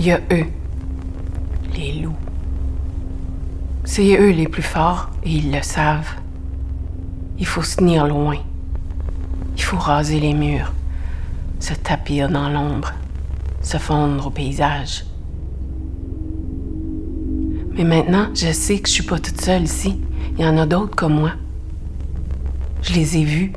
Il y a eux, C'est eux les plus forts et ils le savent. Il faut se tenir loin. Il faut raser les murs, se tapir dans l'ombre, se fondre au paysage. Mais maintenant, je sais que je suis pas toute seule ici. Il y en a d'autres comme moi. Je les ai vus.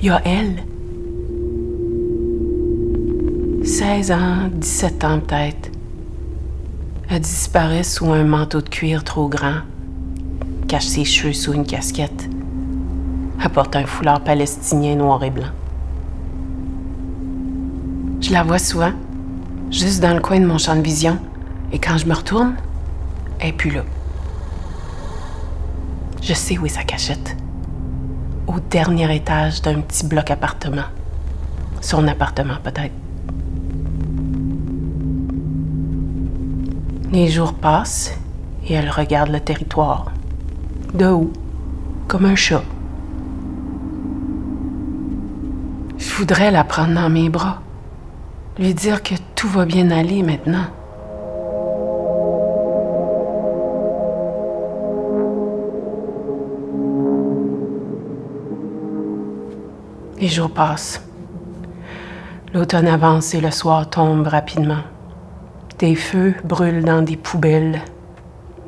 Il y a elle, 16 ans, 17 ans peut-être. Elle disparaît sous un manteau de cuir trop grand, cache ses cheveux sous une casquette, apporte un foulard palestinien noir et blanc. Je la vois souvent, juste dans le coin de mon champ de vision, et quand je me retourne, elle n'est plus là. Je sais où est sa cachette. Au dernier étage d'un petit bloc appartement. Son appartement peut-être. Les jours passent et elle regarde le territoire. De haut, comme un chat. Je voudrais la prendre dans mes bras, lui dire que tout va bien aller maintenant. Les jours passent. L'automne avance et le soir tombe rapidement. Des feux brûlent dans des poubelles.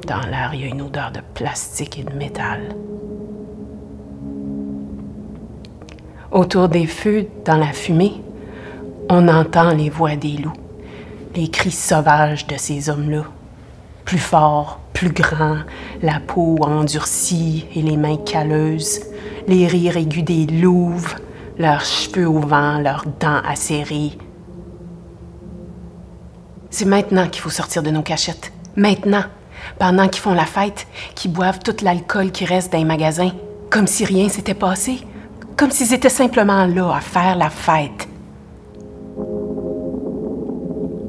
Dans l'air, il y a une odeur de plastique et de métal. Autour des feux, dans la fumée, on entend les voix des loups, les cris sauvages de ces hommes-là. Plus forts, plus grands, la peau endurcie et les mains calleuses, les rires aigus des louves, leurs cheveux au vent, leurs dents acérées, c'est maintenant qu'il faut sortir de nos cachettes. Maintenant. Pendant qu'ils font la fête, qu'ils boivent tout l'alcool qui reste dans les magasins. Comme si rien s'était passé. Comme s'ils étaient simplement là à faire la fête.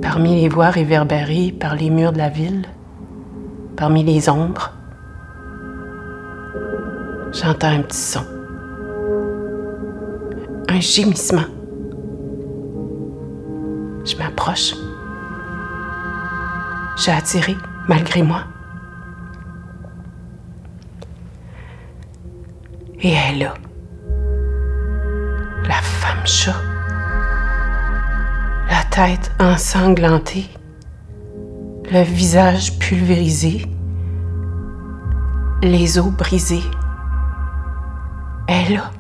Parmi les voix réverbérées par les murs de la ville, parmi les ombres, j'entends un petit son. Un gémissement. Je m'approche. J'ai attiré, malgré moi. Et elle est là. La femme chat. La tête ensanglantée. Le visage pulvérisé. Les os brisés. Elle là.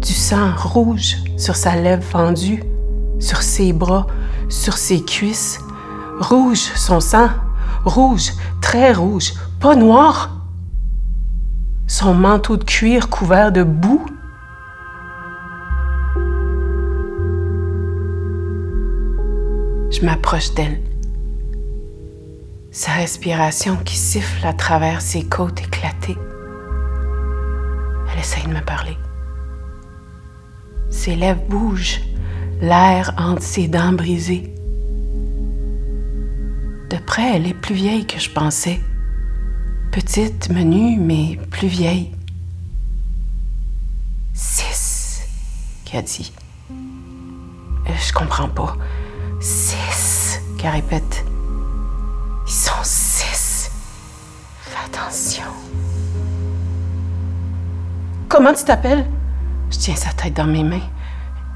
Du sang rouge sur sa lèvre fendue, sur ses bras, sur ses cuisses, Rouge son sang, rouge, très rouge, pas noir. Son manteau de cuir couvert de boue. Je m'approche d'elle. Sa respiration qui siffle à travers ses côtes éclatées. Elle essaye de me parler. Ses lèvres bougent, l'air entre ses dents brisées. De près, elle est plus vieille que je pensais. Petite, menue, mais plus vieille. Six, qu'a dit. Euh, je comprends pas. Six, qu'elle répète. Ils sont six. Fais attention. Comment tu t'appelles? Je tiens sa tête dans mes mains.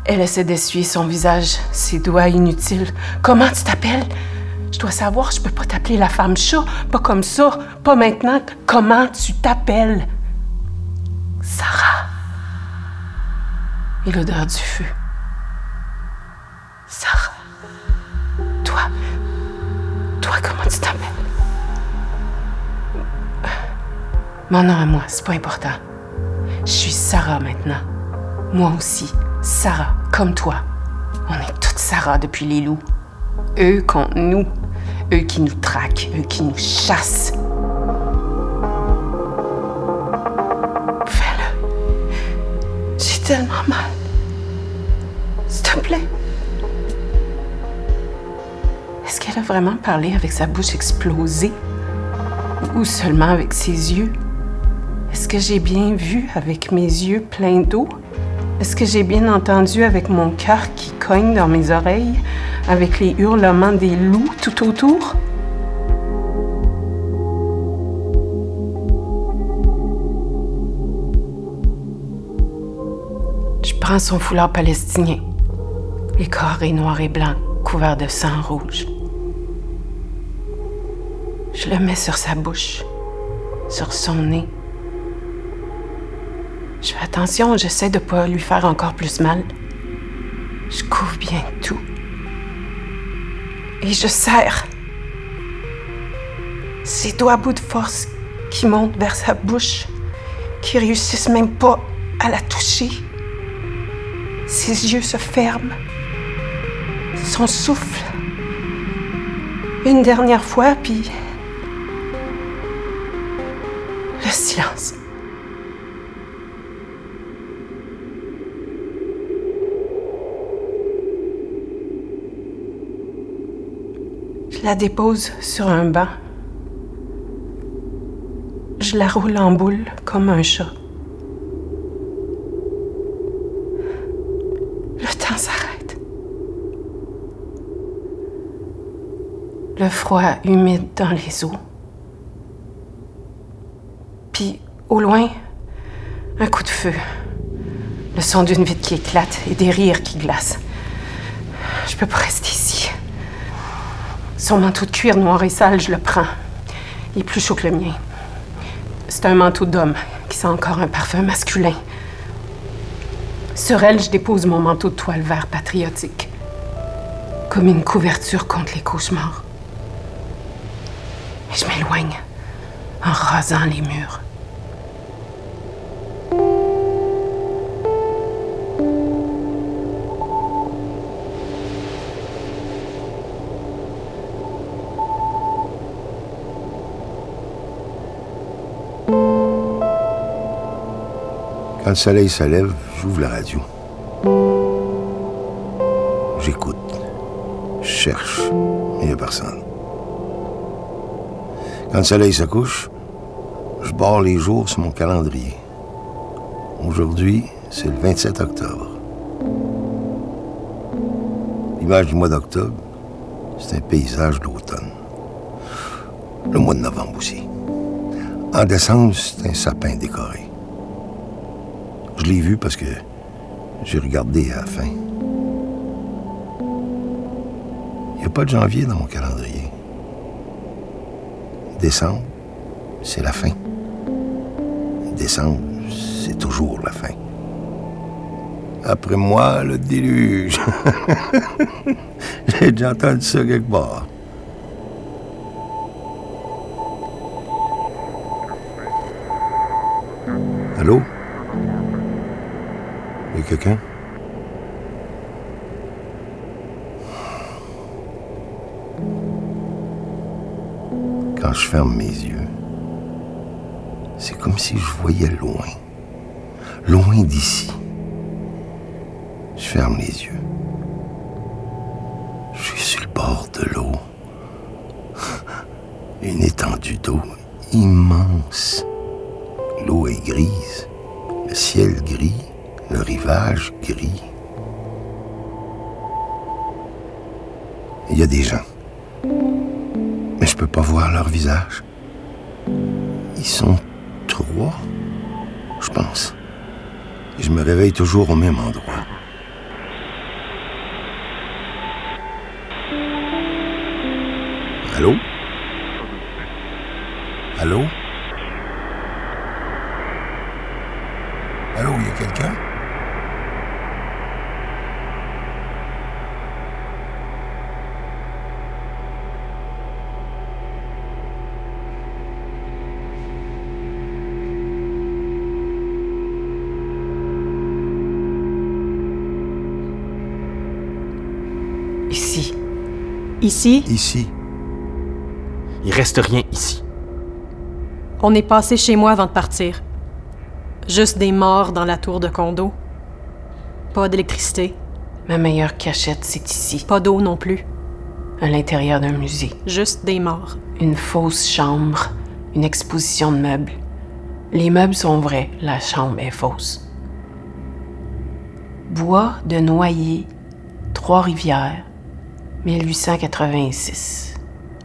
Elle essaie d'essuyer son visage, ses doigts inutiles. Comment tu t'appelles? Je dois savoir, je peux pas t'appeler la femme chat, pas comme ça, pas maintenant. Comment tu t'appelles? Sarah. Et l'odeur du feu. Sarah. Toi. Toi, comment tu t'appelles? Mon nom à moi, c'est pas important. Je suis Sarah maintenant. Moi aussi, Sarah, comme toi. On est toutes Sarah depuis les loups eux contre nous, eux qui nous traquent, eux qui nous chassent. Fais-le. J'ai tellement mal. S'il te plaît. Est-ce qu'elle a vraiment parlé avec sa bouche explosée? Ou seulement avec ses yeux? Est-ce que j'ai bien vu avec mes yeux pleins d'eau? Est-ce que j'ai bien entendu avec mon cœur qui cogne dans mes oreilles, avec les hurlements des loups tout autour? Je prends son foulard palestinien, les carrés noirs et blancs couverts de sang rouge. Je le mets sur sa bouche, sur son nez. Je fais attention, j'essaie de pas lui faire encore plus mal. Je couvre bien tout. Et je serre ses doigts à bout de force qui montent vers sa bouche, qui réussissent même pas à la toucher. Ses yeux se ferment. Son souffle. Une dernière fois, puis le silence. Je la dépose sur un banc. Je la roule en boule comme un chat. Le temps s'arrête. Le froid humide dans les eaux. Puis, au loin, un coup de feu. Le son d'une vitre qui éclate et des rires qui glacent. Je peux pas rester ici. Son manteau de cuir noir et sale, je le prends. Il est plus chaud que le mien. C'est un manteau d'homme qui sent encore un parfum masculin. Sur elle, je dépose mon manteau de toile vert patriotique, comme une couverture contre les cauchemars. Et je m'éloigne en rasant les murs. Quand le soleil se lève, j'ouvre la radio. J'écoute. Je cherche. Il n'y a personne. Quand le soleil se couche, je barre les jours sur mon calendrier. Aujourd'hui, c'est le 27 octobre. L'image du mois d'octobre, c'est un paysage d'automne. Le mois de novembre aussi. En décembre, c'est un sapin décoré. Je l'ai vu parce que j'ai regardé à la fin. Il n'y a pas de janvier dans mon calendrier. Décembre, c'est la fin. Décembre, c'est toujours la fin. Après moi, le déluge. J'ai déjà entendu ça quelque part. Allô? Quelqu'un? Quand je ferme mes yeux, c'est comme si je voyais loin, loin d'ici. Je ferme les yeux. Je suis sur le bord de l'eau. Une étendue d'eau immense. L'eau est grise, le ciel gris, le rivage gris. Il y a des gens, mais je peux pas voir leur visage. Ils sont trois, je pense. Et je me réveille toujours au même endroit. Allô? Allô? Allô, il y a quelqu'un? Ici? Ici? Il reste rien ici. On est passé chez moi avant de partir. Juste des morts dans la tour de condo. Pas d'électricité. Ma meilleure cachette, c'est ici, Pas d'eau non plus. à l'intérieur d'un musée. Juste des morts. Une fausse chambre, une exposition de meubles. Les meubles sont vrais, la chambre est fausse. Bois de Noyer, Trois-Rivières, 1886.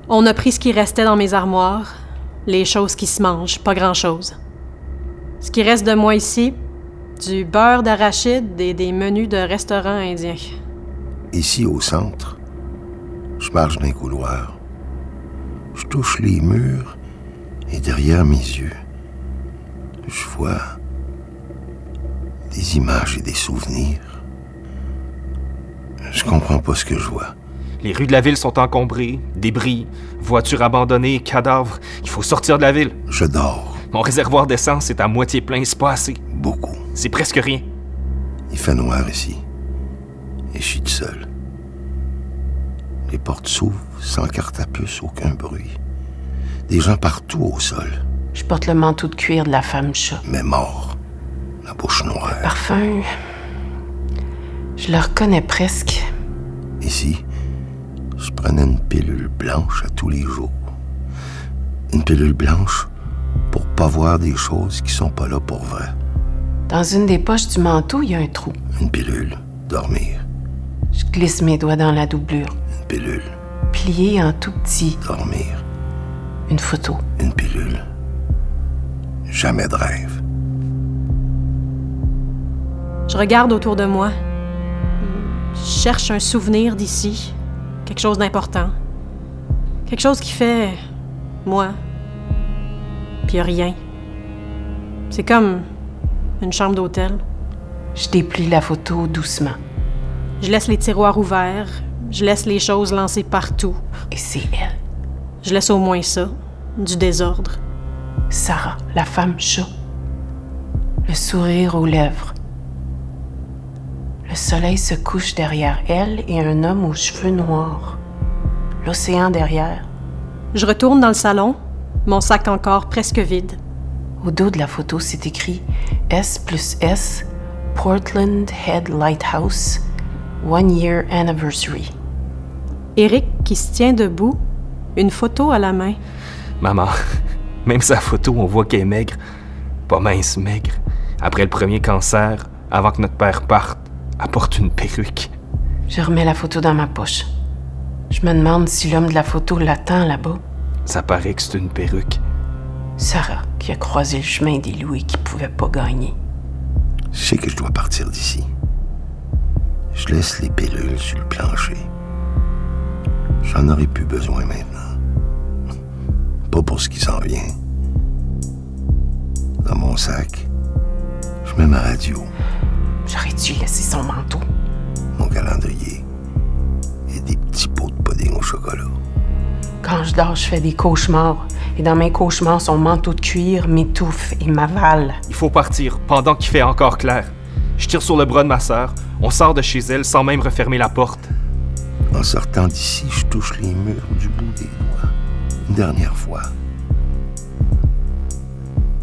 On a pris ce qui restait dans mes armoires, les choses qui se mangent, pas grand-chose. Ce qui reste de moi ici, du beurre d'arachide et des menus de restaurants indiens. Ici, au centre, je marche dans un couloir. Je touche les murs et derrière mes yeux, je vois des images et des souvenirs. Je comprends pas ce que je vois. Les rues de la ville sont encombrées, débris, voitures abandonnées, cadavres. Il faut sortir de la ville. Je dors Mon réservoir d'essence est à moitié plein, c'est pas assez. beaucoup. C'est presque rien. Il fait noir ici. Et je suis tout seul. Les portes s'ouvrent sans carte à puce, aucun bruit. Des gens partout au sol, Je porte le manteau de cuir de la femme chat. mais morts. La bouche noire. Parfum. Je le reconnais presque. Ici, je prenais une pilule blanche à tous les jours. Une pilule blanche pour pas voir des choses qui sont pas là pour vrai. Dans une des poches du manteau, il y a un trou. Une pilule, dormir. Je glisse mes doigts dans la doublure. Une pilule, Pliée en tout petit, dormir. une photo. Une pilule. Jamais de rêve. Je regarde autour de moi. Je cherche un souvenir d'ici. Quelque chose d'important. Quelque chose qui fait moi. Puis rien. C'est comme une chambre d'hôtel. Je déplie la photo doucement. Je laisse les tiroirs ouverts. Je laisse les choses lancées partout. Et c'est elle, Je laisse au moins ça. Du désordre. Sarah, la femme chat. Le sourire aux lèvres. Le soleil se couche derrière elle et un homme aux cheveux noirs. L'océan derrière. Je retourne dans le salon, mon sac encore presque vide. Au dos de la photo, c'est écrit S plus S, Portland Head Lighthouse, One Year Anniversary. Eric qui se tient debout, une photo à la main. Maman, même sa photo, on voit qu'elle est maigre. Pas mince, maigre. Après le premier cancer, avant que notre père parte, apporte une perruque. Je remets la photo dans ma poche. Je me demande si l'homme de la photo l'attend là-bas. Ça paraît que c'est une perruque. Sarah, qui a croisé le chemin des loups et qui pouvait pas gagner. Je sais que je dois partir d'ici. Je laisse les pilules sur le plancher. J'en aurai plus besoin maintenant. Pas pour ce qui s'en vient. Dans mon sac, je mets ma radio, J'aurais dû laisser son manteau? mon calendrier et des petits pots de pudding au chocolat. Quand je dors, je fais des cauchemars. Et dans mes cauchemars, son manteau de cuir m'étouffe et m'avale. Il faut partir pendant qu'il fait encore clair. Je tire sur le bras de ma sœur. On sort de chez elle sans même refermer la porte. En sortant d'ici, je touche les murs du bout des doigts. Une dernière fois.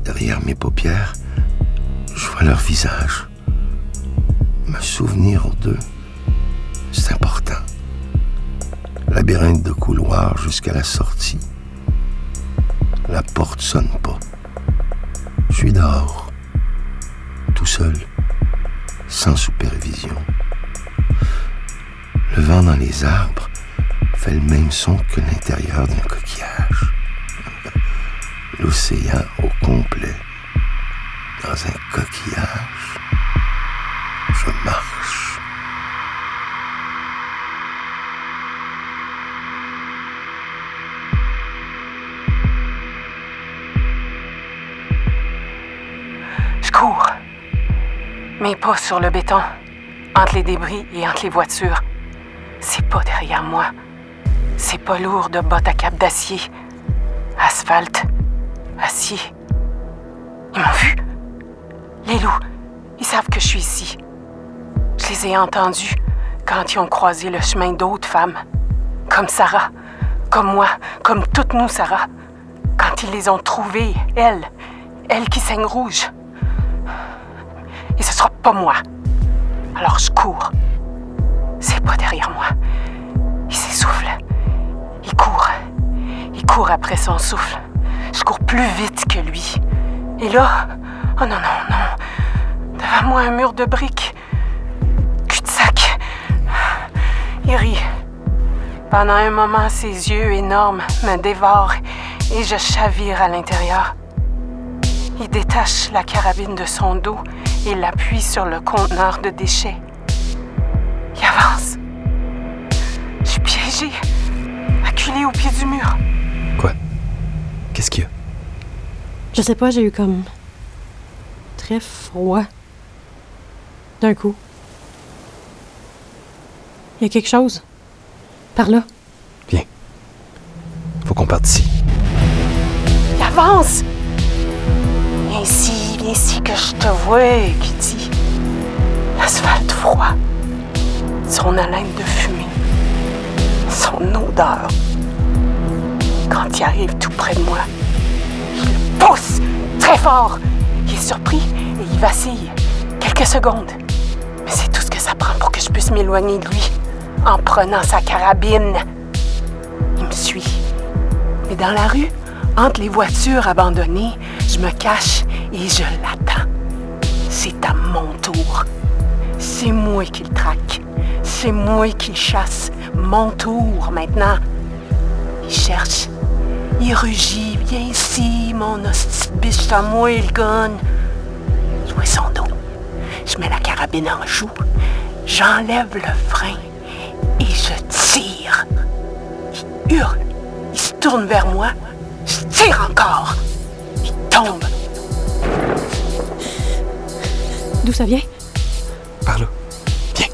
Derrière mes paupières, je vois leur visage. Me souvenir d'eux, c'est important. Labyrinthe de couloirs jusqu'à la sortie. La porte sonne pas. Je suis dehors, tout seul, sans supervision. Le vent dans les arbres fait le même son que l'intérieur d'un coquillage. L'océan au complet. Dans un coquillage. Je marche. Je cours. Mes pas sur le béton, entre les débris et entre les voitures. C'est pas derrière moi. C'est pas lourd de bottes à cap d'acier. Asphalte. Acier. Ils m'ont vu. Les loups. Ils savent que je suis ici. Les ai entendus quand ils ont croisé le chemin d'autres femmes. Comme Sarah. Comme moi, comme toutes nous, Sarah. Quand ils les ont trouvées, elle, elle qui saigne rouge. Et ce sera pas moi. Alors je cours. C'est pas derrière moi. Il s'essouffle. Il court. Il court après son souffle. Je cours plus vite que lui. Et là, oh non, non, non. Devant moi, un mur de briques. Il rit. Pendant un moment, ses yeux énormes me dévorent et je chavire à l'intérieur. Il détache la carabine de son dos et l'appuie sur le conteneur de déchets. Il avance. Je suis piégée, acculée au pied du mur. Quoi? Qu'est-ce qu'il y a? Je sais pas, j'ai eu comme. très froid. D'un coup. Il y a quelque chose. Par là. Viens. Faut qu'on parte d'ici. Il avance! Viens ici, viens ici que je te vois, Kitty. L'asphalte froid. Son haleine de fumée. Son odeur. Quand il arrive tout près de moi, je le pousse très fort. Il est surpris et il vacille. Quelques secondes. Mais c'est tout ce que ça prend pour que je puisse m'éloigner de lui en prenant sa carabine. Il me suit. Mais dans la rue, entre les voitures abandonnées, je me cache et je l'attends. C'est à mon tour. C'est moi qui le traque. C'est moi qui le chasse. Mon tour maintenant. Il cherche. Il rugit. Viens ici, mon hostie biche à moi, il gun. Je vois son dos. Je mets la carabine en joue. J'enlève le frein hurle. Il se tourne vers moi. Je tire encore. Il tombe. D'où ça vient? Par là. Viens.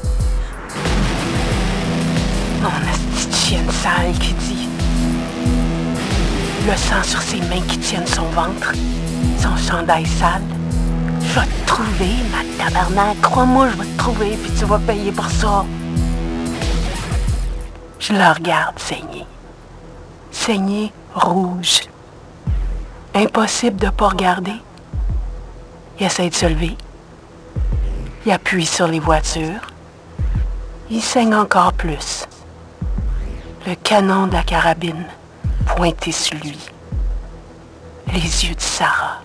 Mon petite chienne sale qui dit. Le sang sur ses mains qui tiennent son ventre. Son chandail sale. Je vais te trouver, ma tabarnak. Crois-moi, je vais te trouver, puis tu vas payer pour ça. Je le regarde saigner. Saigner rouge. Impossible de ne pas regarder. Il essaie de se lever. Il appuie sur les voitures. Il saigne encore plus. Le canon de la carabine pointé sur lui. Les yeux de Sarah.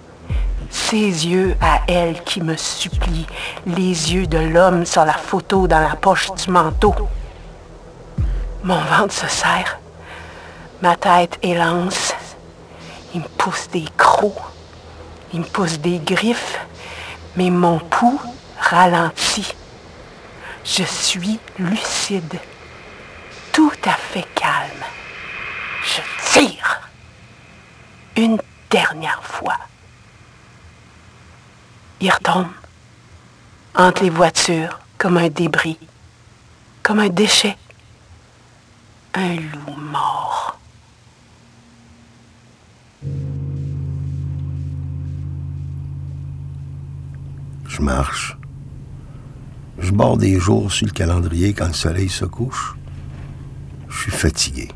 Ses yeux à elle qui me supplient. Les yeux de l'homme sur la photo dans la poche du manteau. Mon ventre se serre. Ma tête élance. Il me pousse des crocs. Il me pousse des griffes. Mais mon pouls ralentit. Je suis lucide. Tout à fait calme. Je tire. Une dernière fois. Il retombe entre les voitures comme un débris, comme un déchet. Un loup mort. Je marche. Je borde des jours sur le calendrier quand le soleil se couche. Je suis fatigué.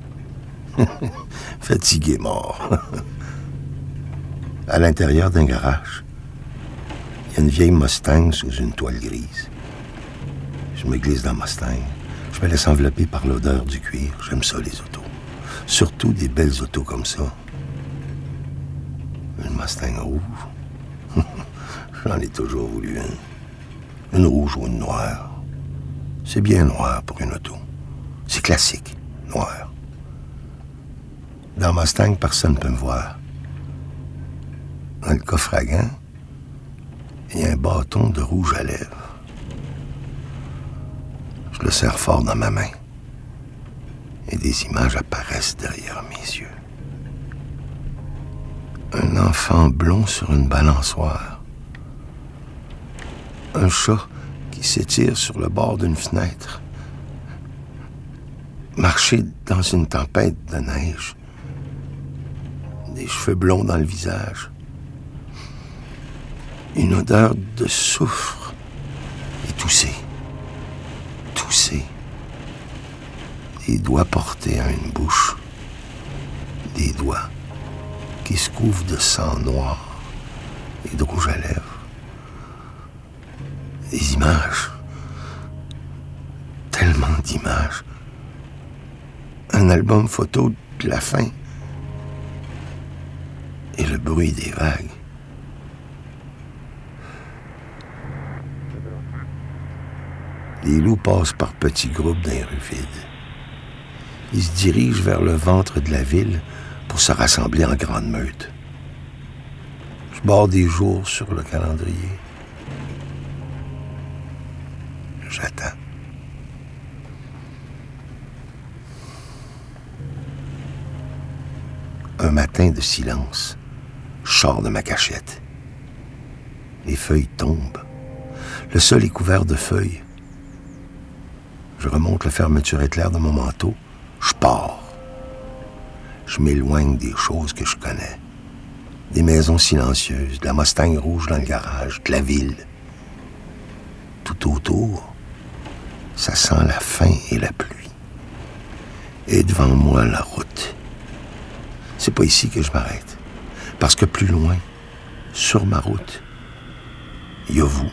fatigué mort. à l'intérieur d'un garage, il y a une vieille Mustang sous une toile grise. Je me glisse dans Mustang. Je me laisse envelopper par l'odeur du cuir. J'aime ça, les autos. Surtout des belles autos comme ça. Une Mustang rouge. J'en ai toujours voulu une. Une rouge ou une noire. C'est bien noir pour une auto. C'est classique, noir. Dans Mustang, personne ne peut me voir. Dans le coffre à gants, il y a un bâton de rouge à lèvres. Je le serre fort dans ma main. Et des images apparaissent derrière mes yeux. Un enfant blond sur une balançoire. Un chat qui s'étire sur le bord d'une fenêtre. Marcher dans une tempête de neige. Des cheveux blonds dans le visage. Une odeur de soufre et tousser. Tousser. Des doigts portés à une bouche. des doigts qui se couvrent de sang noir et de rouge à lèvres. Des images. Tellement d'images. Un album photo de la fin. Et le bruit des vagues. Les loups passent par petits groupes dans les rues vides. Ils se dirigent vers le ventre de la ville pour se rassembler en grande meute. Je barre des jours sur le calendrier. J'attends. Un matin de silence, je sors de ma cachette. Les feuilles tombent. Le sol est couvert de feuilles. Je remonte la fermeture éclair de mon manteau. Je pars. Je m'éloigne des choses que je connais. Des maisons silencieuses, de la Mustang rouge dans le garage, de la ville. Tout autour, ça sent la faim et la pluie. Et devant moi, la route. C'est pas ici que je m'arrête. Parce que plus loin, sur ma route, il y a vous.